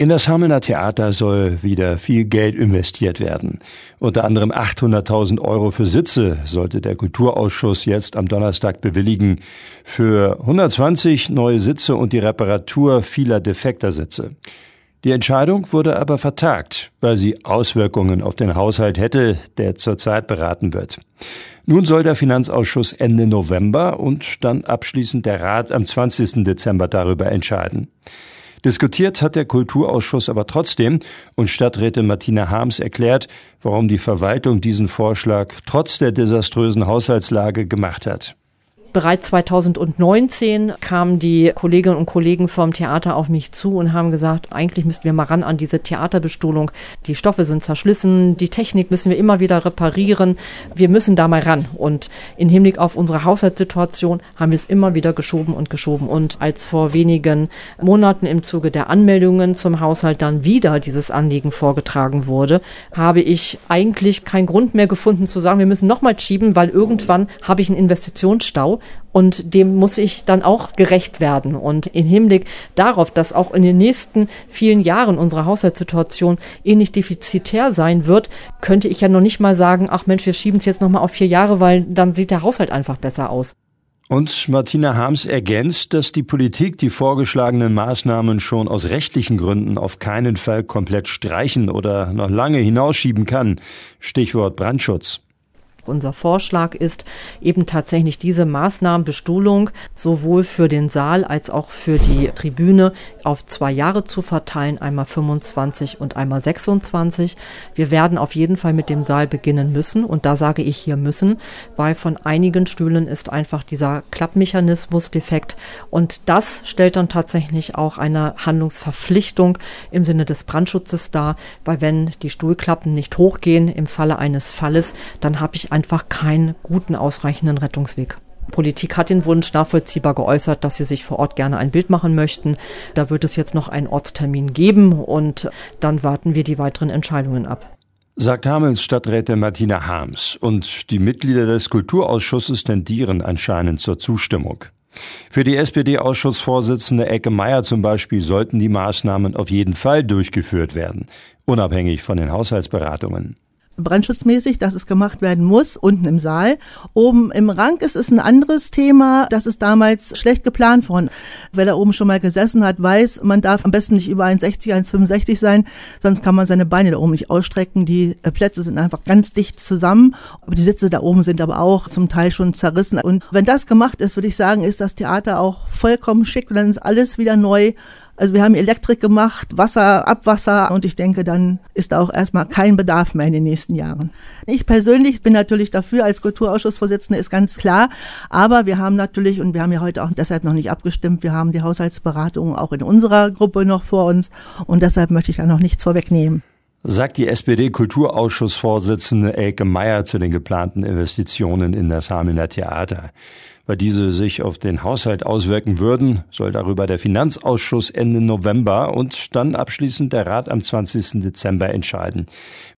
In das Hamelner Theater soll wieder viel Geld investiert werden. Unter anderem 800.000 Euro für Sitze sollte der Kulturausschuss jetzt am Donnerstag bewilligen. Für 120 neue Sitze und die Reparatur vieler defekter Sitze. Die Entscheidung wurde aber vertagt, weil sie Auswirkungen auf den Haushalt hätte, der zurzeit beraten wird. Nun soll der Finanzausschuss Ende November und dann abschließend der Rat am 20. Dezember darüber entscheiden. Diskutiert hat der Kulturausschuss aber trotzdem und Stadträtin Martina Harms erklärt, warum die Verwaltung diesen Vorschlag trotz der desaströsen Haushaltslage gemacht hat. Bereits 2019 kamen die Kolleginnen und Kollegen vom Theater auf mich zu und haben gesagt, eigentlich müssten wir mal ran an diese Theaterbestuhlung. Die Stoffe sind zerschlissen, die Technik müssen wir immer wieder reparieren. Wir müssen da mal ran. Und in Hinblick auf unsere Haushaltssituation haben wir es immer wieder geschoben und geschoben. Und als vor wenigen Monaten im Zuge der Anmeldungen zum Haushalt dann wieder dieses Anliegen vorgetragen wurde, habe ich eigentlich keinen Grund mehr gefunden zu sagen, wir müssen nochmal schieben, weil irgendwann habe ich einen Investitionsstau und dem muss ich dann auch gerecht werden. Und im Hinblick darauf, dass auch in den nächsten vielen Jahren unsere Haushaltssituation ähnlich defizitär sein wird, könnte ich ja noch nicht mal sagen, ach Mensch, wir schieben es jetzt nochmal auf vier Jahre, weil dann sieht der Haushalt einfach besser aus. Und Martina Harms ergänzt, dass die Politik die vorgeschlagenen Maßnahmen schon aus rechtlichen Gründen auf keinen Fall komplett streichen oder noch lange hinausschieben kann. Stichwort Brandschutz. Unser Vorschlag ist eben tatsächlich diese Maßnahmenbestuhlung sowohl für den Saal als auch für die Tribüne auf zwei Jahre zu verteilen, einmal 25 und einmal 26. Wir werden auf jeden Fall mit dem Saal beginnen müssen und da sage ich hier müssen, weil von einigen Stühlen ist einfach dieser Klappmechanismus defekt und das stellt dann tatsächlich auch eine Handlungsverpflichtung im Sinne des Brandschutzes dar, weil wenn die Stuhlklappen nicht hochgehen im Falle eines Falles, dann habe ich einfach keinen guten, ausreichenden Rettungsweg. Politik hat den Wunsch nachvollziehbar geäußert, dass sie sich vor Ort gerne ein Bild machen möchten. Da wird es jetzt noch einen Ortstermin geben und dann warten wir die weiteren Entscheidungen ab. Sagt Hamels Stadträtin Martina Harms. Und die Mitglieder des Kulturausschusses tendieren anscheinend zur Zustimmung. Für die SPD-Ausschussvorsitzende Ecke Meier zum Beispiel sollten die Maßnahmen auf jeden Fall durchgeführt werden, unabhängig von den Haushaltsberatungen brandschutzmäßig, dass es gemacht werden muss, unten im Saal. Oben im Rang ist es ein anderes Thema. Das ist damals schlecht geplant worden. Wer da oben schon mal gesessen hat, weiß, man darf am besten nicht über 1,60, 1,65 sein, sonst kann man seine Beine da oben nicht ausstrecken. Die äh, Plätze sind einfach ganz dicht zusammen. Aber die Sitze da oben sind aber auch zum Teil schon zerrissen. Und wenn das gemacht ist, würde ich sagen, ist das Theater auch vollkommen schick. Und dann ist alles wieder neu. Also wir haben Elektrik gemacht, Wasser, Abwasser und ich denke, dann ist da auch erstmal kein Bedarf mehr in den nächsten Jahren. Ich persönlich bin natürlich dafür, als Kulturausschussvorsitzende ist ganz klar, aber wir haben natürlich, und wir haben ja heute auch deshalb noch nicht abgestimmt, wir haben die Haushaltsberatungen auch in unserer Gruppe noch vor uns. Und deshalb möchte ich da noch nichts vorwegnehmen sagt die SPD-Kulturausschussvorsitzende Elke Meyer zu den geplanten Investitionen in das Hamelner Theater. Weil diese sich auf den Haushalt auswirken würden, soll darüber der Finanzausschuss Ende November und dann abschließend der Rat am 20. Dezember entscheiden.